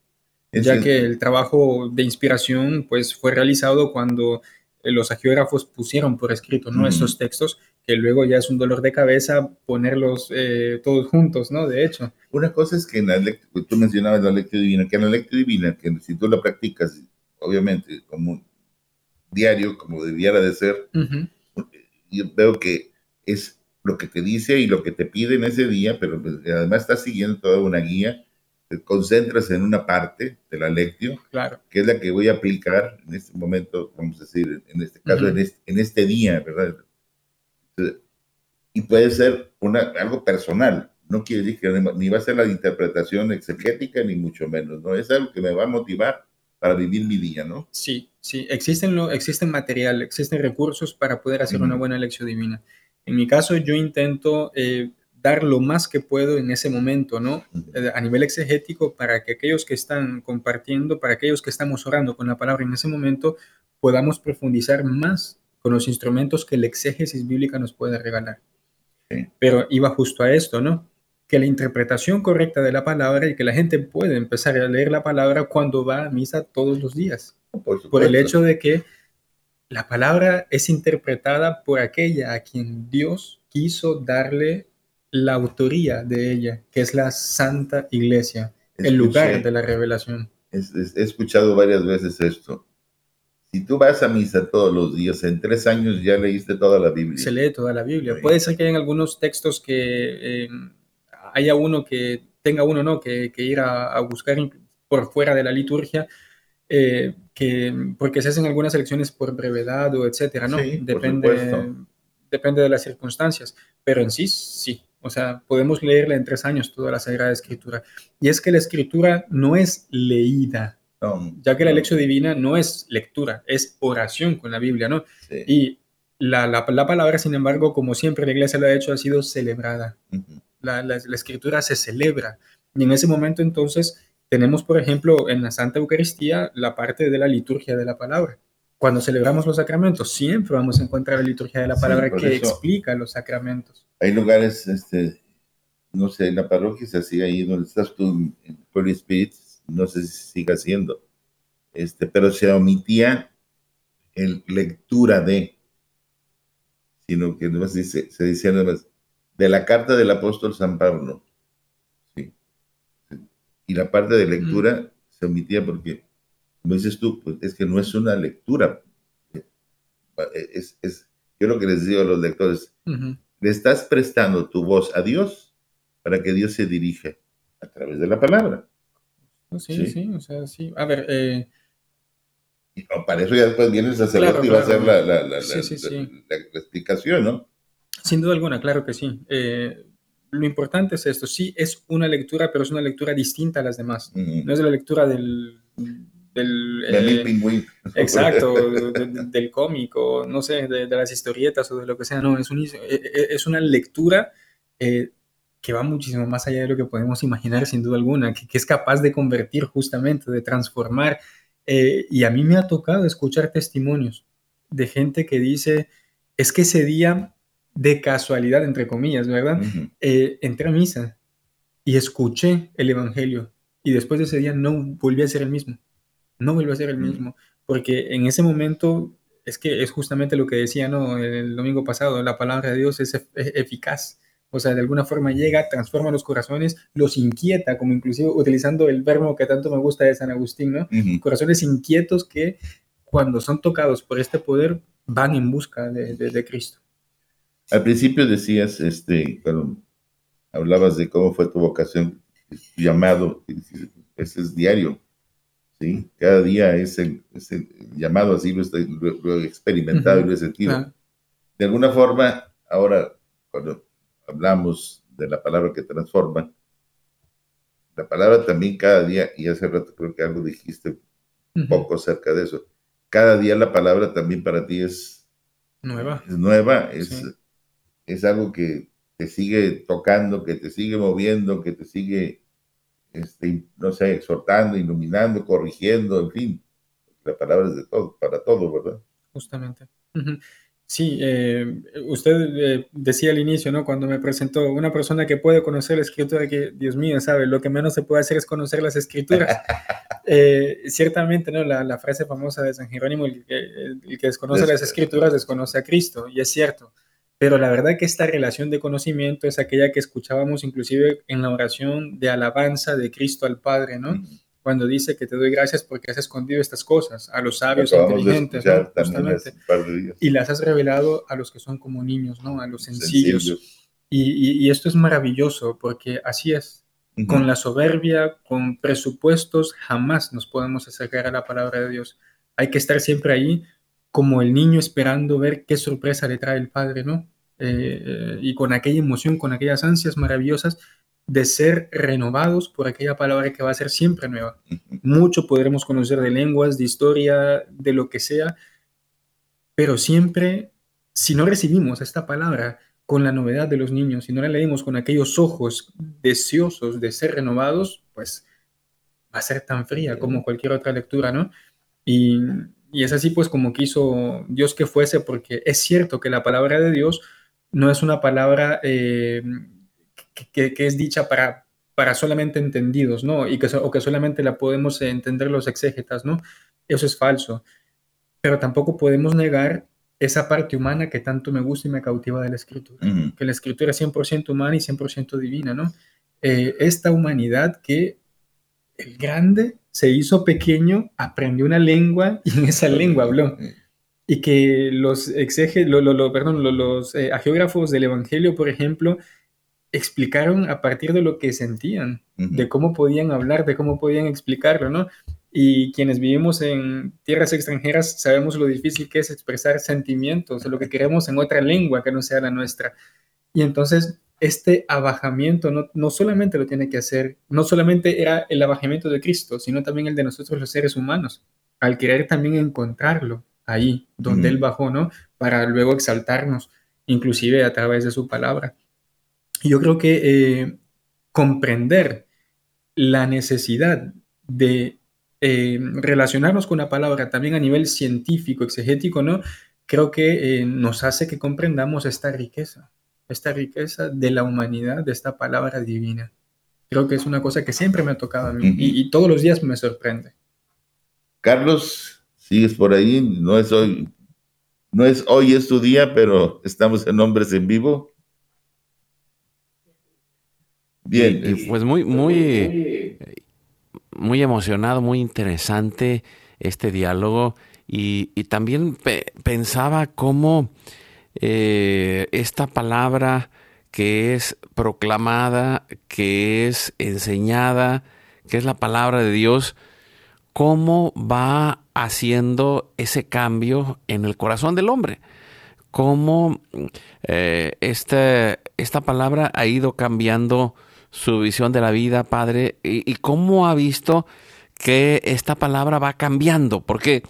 ya que el trabajo de inspiración pues fue realizado cuando los agiógrafos pusieron por escrito ¿no? estos textos, que luego ya es un dolor de cabeza ponerlos eh, todos juntos, ¿no? De hecho. Una cosa es que en la tú mencionabas la lectura divina, que en la lectura divina, que si tú la practicas obviamente, como diario, como debiera de ser, yo veo que es lo que te dice y lo que te pide en ese día, pero pues, además estás siguiendo toda una guía, te concentras en una parte de la lección, claro. que es la que voy a aplicar en este momento, vamos a decir, en este caso, en, este, día, ¿verdad? Y puede ser una, algo personal, no quiere decir que ni va a ser la interpretación exegética, ni mucho menos, ¿no? Es algo que me va a motivar para vivir mi día, ¿no? Sí, sí, existen, lo, existen material, existen recursos para poder hacer una buena lección divina. En mi caso, yo intento eh, dar lo más que puedo en ese momento, ¿no? Eh, a nivel exegético, para que aquellos que están compartiendo, para aquellos que estamos orando con la palabra en ese momento, podamos profundizar más con los instrumentos que la exégesis bíblica nos puede regalar. Pero iba justo a esto, ¿no? Que la interpretación correcta de la palabra y que la gente puede empezar a leer la palabra cuando va a misa todos los días. Por, el hecho de que la palabra es interpretada por aquella a quien Dios quiso darle la autoría de ella, que es la Santa Iglesia, el lugar de la revelación. he escuchado varias veces esto. Si tú vas a misa todos los días, en tres años ya leíste toda la Biblia. Se lee toda la Biblia. Puede ser que hay algunos textos que eh, haya uno que tenga uno ¿no? que, ir a, buscar por fuera de la liturgia, eh, que, porque se hacen algunas elecciones por brevedad o etcétera, ¿no? depende, depende de las circunstancias, pero en sí, sí. O sea, podemos leerla en tres años toda la Sagrada Escritura. Y es que la Escritura no es leída, ya que la lección divina no es lectura, es oración con la Biblia, ¿no? Y la, la, palabra, sin embargo, como siempre la iglesia lo ha hecho, ha sido celebrada la, escritura se celebra. Y en ese momento entonces tenemos, por ejemplo, en la Santa Eucaristía la parte de la liturgia de la palabra. Cuando celebramos los sacramentos, siempre vamos a encontrar la liturgia de la palabra que explica los sacramentos. Hay lugares, este, no sé, en la parroquia se hacía ahí donde estás tú, en Holy Spirit, no sé si sigue haciendo, este, pero se omitía el lectura de, sino que no se, se decía nada más, de la carta del apóstol San Pablo. ¿sí? Y la parte de lectura se omitía porque, como dices tú, pues es que no es una lectura. Es, es, yo lo que les digo a los lectores, le estás prestando tu voz a Dios para que Dios se dirija a través de la palabra. Sí, sí, o sea, sí. A ver, eh, para eso ya después viene el sacerdote y va a hacer la, la, la, la, explicación, ¿no? Sin duda alguna, claro que sí. Eh, lo importante es esto, sí es una lectura, pero es una lectura distinta a las demás. No es la lectura del... del eh, exacto, del cómico, no sé, de, las historietas o de lo que sea, no, es, un, eh, es una lectura que va muchísimo más allá de lo que podemos imaginar, sin duda alguna, que, que es capaz de convertir justamente, de transformar. y a mí me ha tocado escuchar testimonios de gente que dice, es que ese día de casualidad, entre comillas, ¿verdad? Eh, entré a misa y escuché el Evangelio y después de ese día no volví a ser el mismo, no volví a ser el mismo, porque en ese momento es que es justamente lo que decía ¿no? el domingo pasado, la palabra de Dios es eficaz, O sea, de alguna forma llega, transforma los corazones, los inquieta, como inclusive utilizando el verbo que tanto me gusta de San Agustín, ¿no? Corazones inquietos que cuando son tocados por este poder van en busca de, Cristo. Al principio decías, este, cuando hablabas de cómo fue tu vocación, llamado, ese es diario, ¿sí? Cada día es el, llamado, así lo, he experimentado y lo he sentido. De alguna forma, ahora, cuando hablamos de la palabra que transforma, la palabra también cada día, y hace rato creo que algo dijiste un poco acerca de eso, cada día la palabra también para ti es nueva. Es nueva, es, es algo que te sigue tocando, que te sigue moviendo, que te sigue, este, no sé, exhortando, iluminando, corrigiendo, en fin. La palabra es de todo, para todo, ¿verdad? Justamente. Sí, eh, usted eh, decía al inicio, ¿no? Cuando me presentó una persona que puede conocer la escritura, que Dios mío, sabe, lo que menos se puede hacer es conocer las escrituras. Eh, ciertamente, ¿no? La, frase famosa de San Jerónimo, el, que desconoce las escrituras desconoce a Cristo, y es cierto. Pero la verdad que esta relación de conocimiento es aquella que escuchábamos inclusive en la oración de alabanza de Cristo al Padre, ¿no? cuando dice que te doy gracias porque has escondido estas cosas a los sabios e inteligentes, y las has revelado a los que son como niños, ¿no? A los sencillos. Y, esto es maravilloso porque así es. Con la soberbia, con presupuestos, jamás nos podemos acercar a la palabra de Dios. Hay que estar siempre ahí como el niño esperando ver qué sorpresa le trae el Padre, ¿no? Eh, y con aquella emoción, con aquellas ansias maravillosas de ser renovados por aquella palabra que va a ser siempre nueva. Mucho podremos conocer de lenguas, de historia, de lo que sea, pero siempre, si no recibimos esta palabra con la novedad de los niños, si no la leemos con aquellos ojos deseosos de ser renovados, pues va a ser tan fría como cualquier otra lectura, ¿no? Y, es así pues como quiso Dios que fuese, porque es cierto que la palabra de Dios no es una palabra... Eh, que, es dicha para, para solamente entendidos, ¿no? Y que, o que solamente la podemos entender los exégetas, ¿no? Eso es falso. Pero tampoco podemos negar esa parte humana que tanto me gusta y me cautiva de la escritura, que la escritura es 100% humana y 100% divina, ¿no? Eh, esta humanidad que el grande se hizo pequeño, aprendió una lengua y en esa lengua habló. Y que los exégetas, lo, perdón, los eh, geógrafos del Evangelio, por ejemplo, explicaron a partir de lo que sentían, de cómo podían hablar, de cómo podían explicarlo, ¿no? Y quienes vivimos en tierras extranjeras sabemos lo difícil que es expresar sentimientos, lo que queremos en otra lengua que no sea la nuestra. Y entonces este abajamiento no, no solamente lo tiene que hacer, no solamente era el abajamiento de Cristo, sino también el de nosotros los seres humanos, al querer también encontrarlo ahí, donde Él bajó, ¿no? Para luego exaltarnos, inclusive a través de su palabra yo creo que eh, comprender la necesidad de eh, relacionarnos con la palabra también a nivel científico, exegético, ¿no? Creo que eh, nos hace que comprendamos esta riqueza, esta riqueza de la humanidad, de esta palabra divina. Creo que es una cosa que siempre me ha tocado a mí y, todos los días me sorprende. Carlos, sigues por ahí, no es hoy, no es hoy es tu día, pero estamos en Hombres en Vivo. Bien. Y, pues muy, muy, muy emocionado, muy interesante este diálogo. Y, también pensaba cómo eh, esta palabra que es proclamada, que es enseñada, que es la palabra de Dios, cómo va haciendo ese cambio en el corazón del hombre. Cómo eh, esta, esta palabra ha ido cambiando su visión de la vida, Padre, y, cómo ha visto que esta palabra va cambiando, porque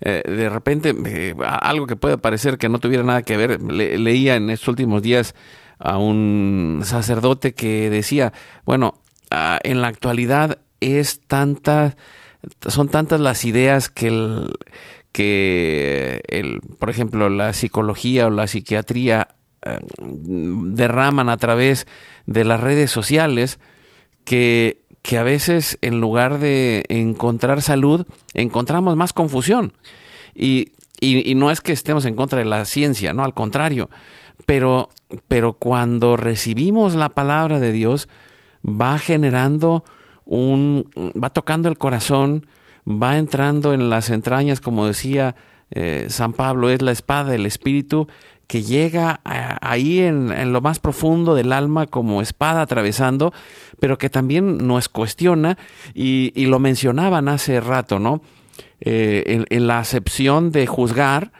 eh, de repente eh, algo que puede parecer que no tuviera nada que ver, leía en estos últimos días a un sacerdote que decía, bueno, ah, en la actualidad es tanta, son tantas las ideas que el, que el, por ejemplo, la psicología o la psiquiatría eh, derraman a través de las redes sociales que, que a veces en lugar de encontrar salud, encontramos más confusión. Y, y, no es que estemos en contra de la ciencia, no, al contrario, pero, pero cuando recibimos la palabra de Dios, va generando un, va tocando el corazón, va entrando en las entrañas, como decía eh, San Pablo, es la espada del Espíritu que llega ahí en, lo más profundo del alma como espada atravesando, pero que también nos cuestiona y, lo mencionaban hace rato, ¿no? Eh, en, la acepción de juzgar,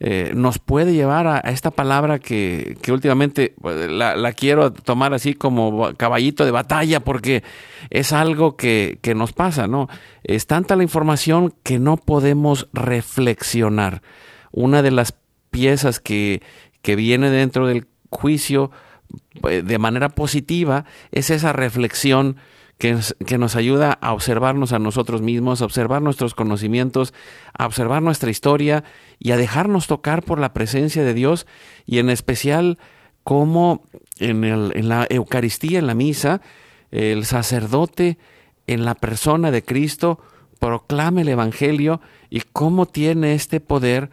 eh, nos puede llevar a, esta palabra que, últimamente pues, la, quiero tomar así como caballito de batalla porque es algo que, nos pasa, ¿no? Es tanta la información que no podemos reflexionar. Una de las piezas que, que viene dentro del juicio eh, de manera positiva es esa reflexión que, nos ayuda a observarnos a nosotros mismos, a observar nuestros conocimientos, a observar nuestra historia y a dejarnos tocar por la presencia de Dios y en especial cómo en, en la Eucaristía, en la misa, el sacerdote en la persona de Cristo proclama el Evangelio y cómo tiene este poder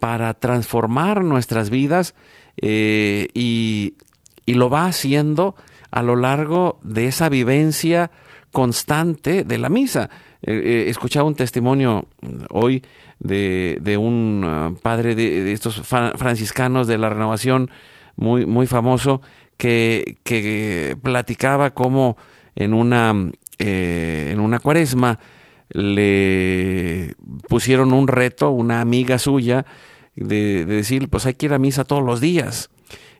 para transformar nuestras vidas eh, y, y, lo va haciendo a lo largo de esa vivencia constante de la misa. Eh, eh, escuchaba un testimonio hoy de, un ah, padre de, estos franciscanos de la renovación muy, muy famoso que, que platicaba cómo en una, en una cuaresma le pusieron un reto, una amiga suya, de, de decir, pues hay que ir a misa todos los días.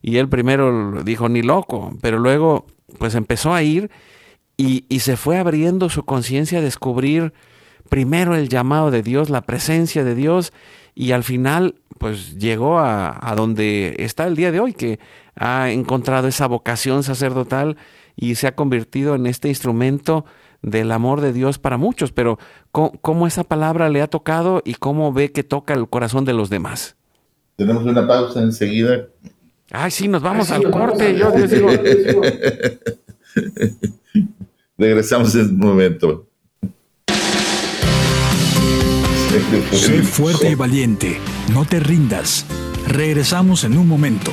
Y él primero dijo, ni loco, pero luego pues empezó a ir y, se fue abriendo su conciencia a descubrir primero el llamado de Dios, la presencia de Dios, y al final pues llegó a, a, donde está el día de hoy, que ha encontrado esa vocación sacerdotal y se ha convertido en este instrumento del amor de Dios para muchos, pero ¿cómo, esa palabra le ha tocado y cómo ve que toca el corazón de los demás? Tenemos una pausa enseguida. Ay, sí, nos vamos al corte. Yo, Regresamos en un momento. Sé fuerte y valiente. No te rindas. Regresamos en un momento.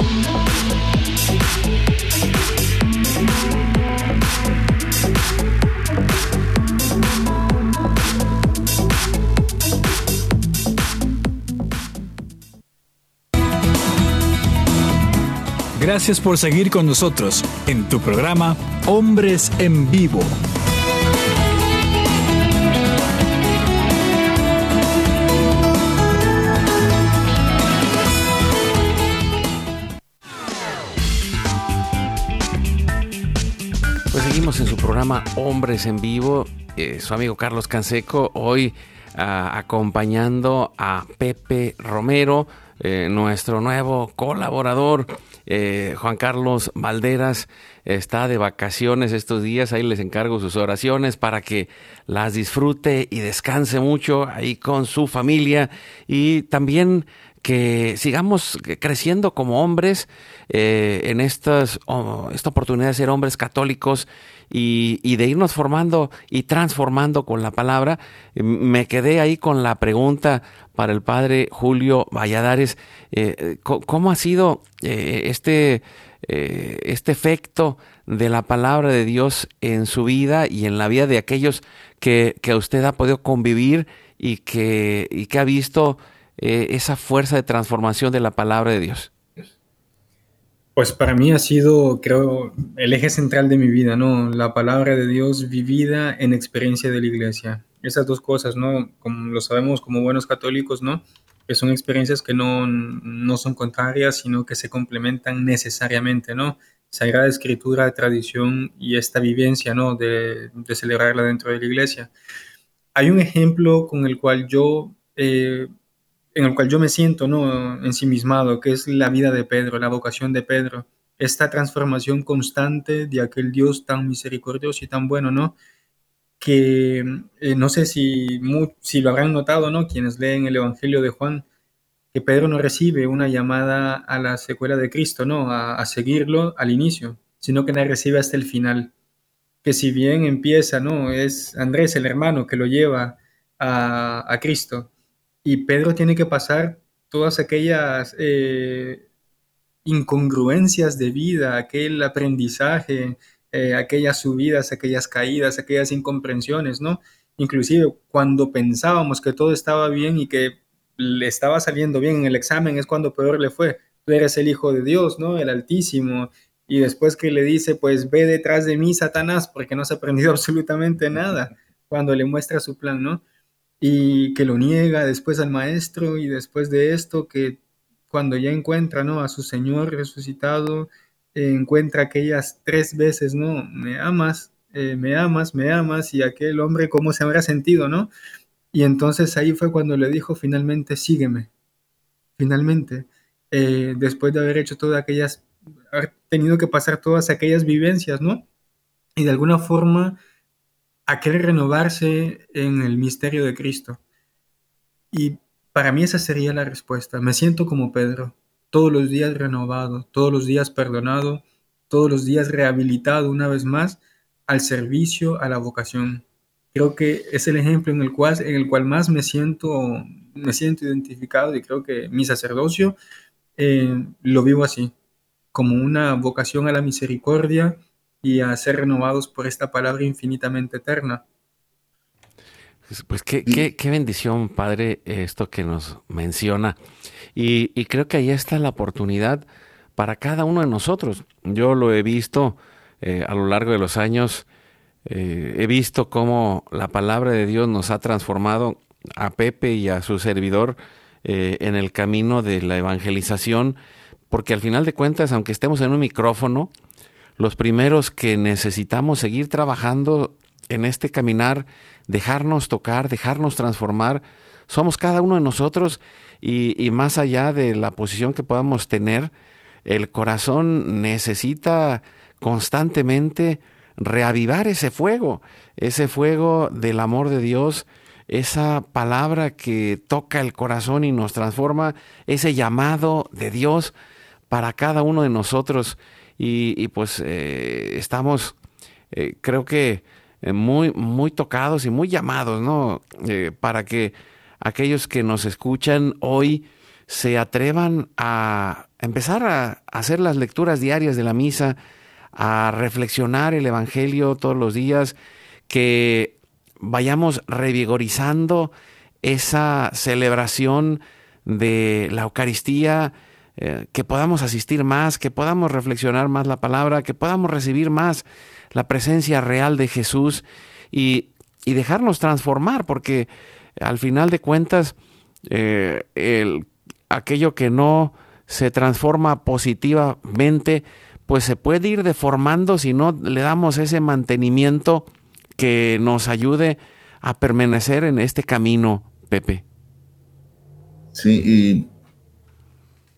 Gracias por seguir con nosotros en tu programa Hombres en Vivo. Pues seguimos en su programa Hombres en Vivo. Eh, su amigo Carlos Canseco hoy ah, acompañando a Pepe Romero, eh, nuestro nuevo colaborador eh, Juan Carlos Valderas está de vacaciones estos días, ahí les encargo sus oraciones para que las disfrute y descanse mucho ahí con su familia. Y también que sigamos creciendo como hombres eh, en estas, esta oportunidad de ser hombres católicos y, de irnos formando y transformando con la palabra. Me quedé ahí con la pregunta para el padre Julio Valladares, eh, ¿cómo ha sido eh, este, este efecto de la palabra de Dios en su vida y en la vida de aquellos que, que usted ha podido convivir y que, y que ha visto eh, esa fuerza de transformación de la palabra de Dios? Pues para mí ha sido, creo, el eje central de mi vida, ¿no? La palabra de Dios vivida en experiencia de la iglesia. Esas dos cosas, ¿no? Como lo sabemos como buenos católicos, ¿no? Que son experiencias que no, no son contrarias, sino que se complementan necesariamente, ¿no? Sagrada Escritura, tradición y esta vivencia, ¿no? De, de celebrarla dentro de la iglesia. Hay un ejemplo con el cual yo eh, en el cual yo me siento ¿no? ensimismado, que es la vida de Pedro, la vocación de Pedro. esta transformación constante de aquel Dios tan misericordioso y tan bueno, ¿no? Que eh, no sé si, si lo habrán notado, ¿no? Quienes leen el Evangelio de Juan, que Pedro no recibe una llamada a la secuela de Cristo, ¿no? A, a seguirlo al inicio, sino que la recibe hasta el final. Que si bien empieza, ¿no? Es Andrés, el hermano, que lo lleva a, a Cristo. Y Pedro tiene que pasar todas aquellas eh, incongruencias de vida, aquel aprendizaje, eh, aquellas subidas, aquellas caídas, aquellas incomprensiones, ¿no? Inclusive cuando pensábamos que todo estaba bien y que le estaba saliendo bien en el examen es cuando peor le fue. Tú eres el Hijo de Dios, ¿no? El Altísimo. Y después que le dice, pues ve detrás de mí, Satanás, porque no has aprendido absolutamente nada, cuando le muestra su plan, ¿no? Y que lo niega después al maestro y después de esto que cuando ya encuentra ¿no? a su Señor resucitado, encuentra aquellas tres veces, ¿no? Me amas, eh, me amas, me amas, y aquel hombre cómo se habrá sentido, ¿no? Y entonces ahí fue cuando le dijo finalmente, sígueme, finalmente, eh, después de haber hecho todas aquellas, haber tenido que pasar todas aquellas vivencias, ¿no? Y de alguna forma a querer renovarse en el misterio de Cristo. Y para mí esa sería la respuesta. Me siento como Pedro, todos los días renovado, todos los días perdonado, todos los días rehabilitado una vez más al servicio, a la vocación. Creo que es el ejemplo en el cual, en el cual más me siento, me siento identificado y creo que mi sacerdocio eh, lo vivo así, como una vocación a la misericordia, y a ser renovados por esta palabra infinitamente eterna. Pues, pues qué, qué, bendición, Padre, esto que nos menciona. Y, creo que ahí está la oportunidad para cada uno de nosotros. Yo lo he visto eh, a lo largo de los años, eh, he visto cómo la palabra de Dios nos ha transformado a Pepe y a su servidor eh, en el camino de la evangelización, porque al final de cuentas, aunque estemos en un micrófono, los primeros que necesitamos seguir trabajando en este caminar, dejarnos tocar, dejarnos transformar, somos cada uno de nosotros y, más allá de la posición que podamos tener, el corazón necesita constantemente reavivar ese fuego, ese fuego del amor de Dios, esa palabra que toca el corazón y nos transforma, ese llamado de Dios para cada uno de nosotros y, pues eh, estamos, eh, creo que eh, muy, muy tocados y muy llamados, ¿no? para que aquellos que nos escuchan hoy se atrevan a empezar a hacer las lecturas diarias de la misa, a reflexionar el Evangelio todos los días, que vayamos revigorizando esa celebración de la Eucaristía, eh, que podamos asistir más, que podamos reflexionar más la palabra, que podamos recibir más la presencia real de Jesús y, dejarnos transformar, porque al final de cuentas, eh, el, aquello que no se transforma positivamente, pues se puede ir deformando si no le damos ese mantenimiento que nos ayude a permanecer en este camino, Pepe. Sí, y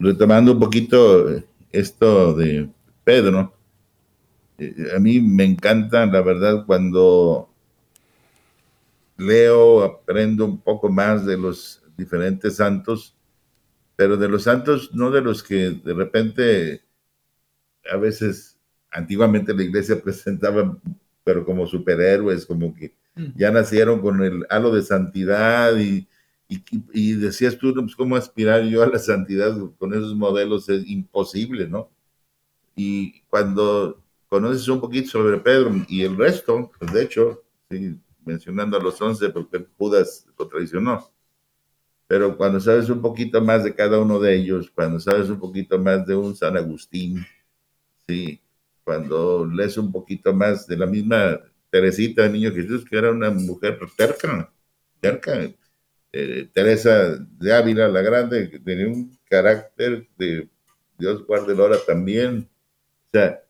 retomando un poquito esto de Pedro, eh, a mí me encanta, la verdad, cuando leo, aprendo un poco más de los diferentes santos, pero de los santos, no de los que de repente, a veces, antiguamente la iglesia presentaba, pero como superhéroes, como que mm. ya nacieron con el halo de santidad y y, decías tú, pues, ¿cómo aspirar yo a la santidad con esos modelos? Es imposible, ¿no? Y cuando conoces un poquito sobre Pedro y el resto, pues de hecho, mencionando a los once, porque Judas lo traicionó. Pero cuando sabes un poquito más de cada uno de ellos, cuando sabes un poquito más de un San Agustín, sí, cuando lees un poquito más de la misma Teresita, Niño Jesús, que era una mujer terca, terca, eh, Teresa de Ávila la Grande, que tenía un carácter de Dios guarde hora también. O sea,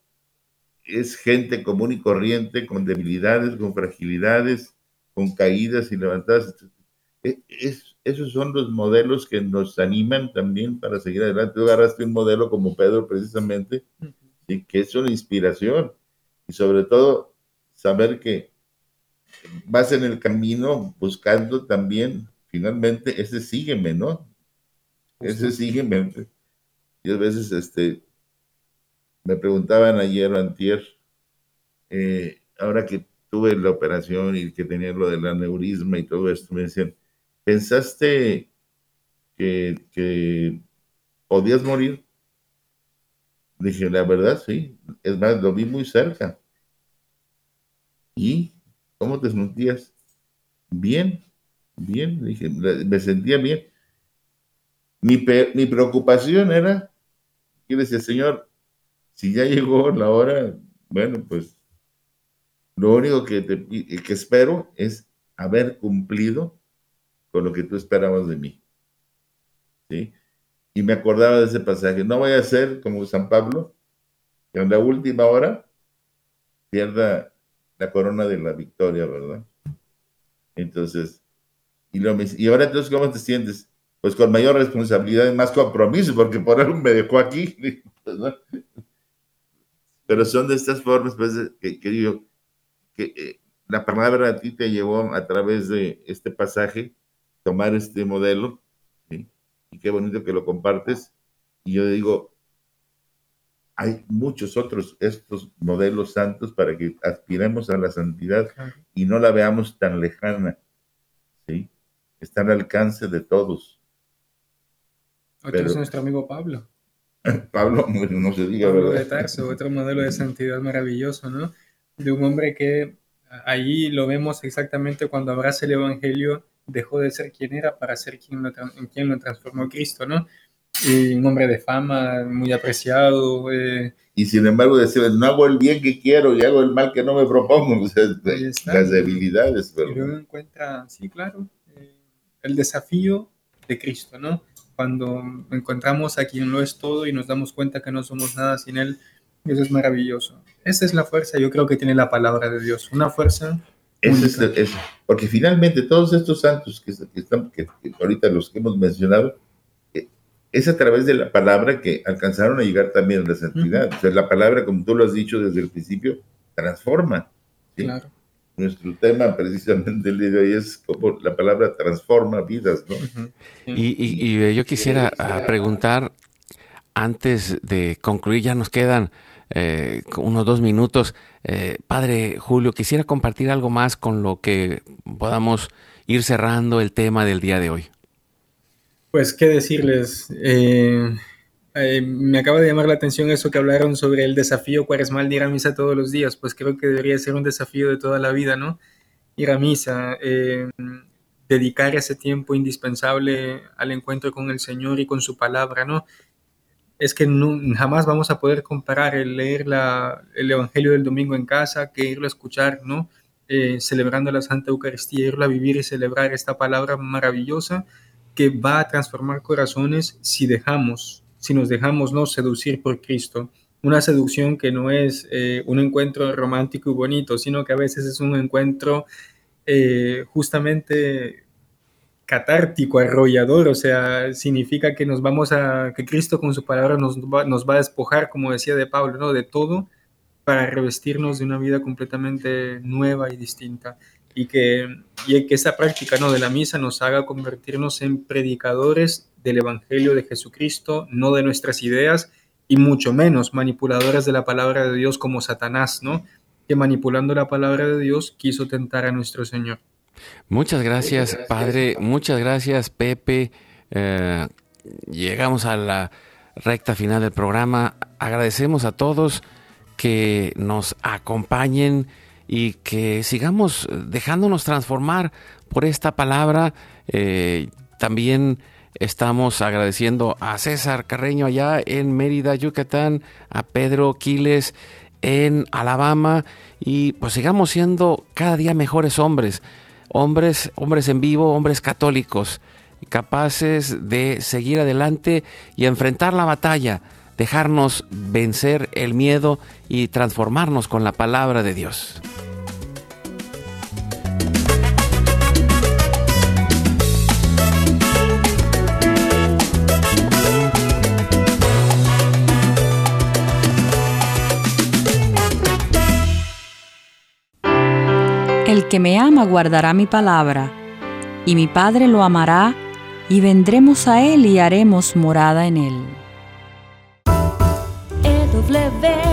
es gente común y corriente, con debilidades, con fragilidades, con caídas y levantadas. E, es, esos son los modelos que nos animan también para seguir adelante. Tú agarraste un modelo como Pedro, precisamente, ¿sí? que es una inspiración. Y sobre todo, saber que vas en el camino buscando también, finalmente, ese sígueme, ¿no? Ese sígueme. Y a veces, este, me preguntaban ayer o antier, eh, ahora que tuve la operación y que tenía lo del aneurisma y todo esto, me decían, ¿pensaste que, que podías morir? Dije, la verdad, sí. Es más, lo vi muy cerca. ¿Y cómo te sentías? Bien, bien. Dije, me sentía bien. Mi, mi preocupación era, que decía, Señor, si ya llegó la hora, bueno, pues lo único que, te, que espero es haber cumplido con lo que tú esperabas de mí. ¿Sí? Y me acordaba de ese pasaje. No vaya a ser como San Pablo, que en la última hora pierda la corona de la victoria, ¿verdad? Entonces, y, lo, y ahora entonces, ¿cómo te sientes? Pues con mayor responsabilidad y más compromiso, porque por algo me dejó aquí. Pero son de estas formas, pues, que, que digo, que eh, la palabra a ti te llevó a través de este pasaje, tomar este modelo, y qué bonito que lo compartes. Y yo digo, hay muchos otros estos modelos santos para que aspiremos a la santidad y no la veamos tan lejana, ¿sí? Está al alcance de todos. Otro es nuestro amigo Pablo. Pablo, no se diga, Pablo de Tarso, otro modelo de santidad maravilloso, ¿no? De un hombre que ahí lo vemos exactamente cuando abraza el Evangelio, dejó de ser quien era para ser quien lo, quien lo transformó Cristo, ¿no? Y un hombre de fama, muy apreciado. Eh. y sin embargo decía, no hago el bien que quiero y hago el mal que no me propongo. las debilidades. Pero... Y luego encuentra, sí, claro, el desafío de Cristo, ¿no? Cuando encontramos a quien lo es todo y nos damos cuenta que no somos nada sin Él, eso es maravilloso. Esa es la fuerza, yo creo que tiene la palabra de Dios, una fuerza. Es, porque finalmente todos estos santos que, están, que, ahorita los que hemos mencionado, eh, es a través de la palabra que alcanzaron a llegar también a la santidad. O sea, la palabra, como tú lo has dicho desde el principio, transforma. Claro. Nuestro tema precisamente el día de hoy es como la palabra transforma vidas, ¿no? y, y, yo quisiera ah, preguntar, antes de concluir, ya nos quedan eh, unos dos minutos. Eh, padre Julio, quisiera compartir algo más con lo que podamos ir cerrando el tema del día de hoy. Pues, ¿qué decirles? Eh, me acaba de llamar la atención eso que hablaron sobre el desafío cuaresmal de ir a misa todos los días. Pues creo que debería ser un desafío de toda la vida, ¿no? Ir a misa, dedicar ese tiempo indispensable al encuentro con el Señor y con su palabra, ¿no? es que jamás vamos a poder comparar el leer el Evangelio del domingo en casa que irlo a escuchar, ¿no? Eh, celebrando la Santa Eucaristía, irlo a vivir y celebrar esta palabra maravillosa que va a transformar corazones si dejamos, si nos dejamos no seducir por Cristo. Una seducción que no es eh, un encuentro romántico y bonito, sino que a veces es un encuentro eh, justamente catártico, arrollador, o sea, significa que nos vamos a, que Cristo con su palabra nos va, nos va a despojar, como decía de Pablo, ¿no? De todo para revestirnos de una vida completamente nueva y distinta. Y que, y que esa práctica ¿no? de la misa nos haga convertirnos en predicadores del Evangelio de Jesucristo, no de nuestras ideas, y mucho menos manipuladores de la palabra de Dios como Satanás, ¿no? Que manipulando la palabra de Dios quiso tentar a nuestro Señor. Muchas gracias, Padre. Muchas gracias, Pepe. Eh, llegamos a la recta final del programa. Agradecemos a todos que nos acompañen y que sigamos dejándonos transformar por esta palabra. Eh, también estamos agradeciendo a César Carreño allá en Mérida, Yucatán, a Pedro Quiles en Alabama y pues sigamos siendo cada día mejores hombres hombres, hombres en vivo, hombres católicos, capaces de seguir adelante y enfrentar la batalla, dejarnos vencer el miedo y transformarnos con la palabra de Dios. El que me ama guardará mi palabra, y mi Padre lo amará, y vendremos a él y haremos morada en él. EW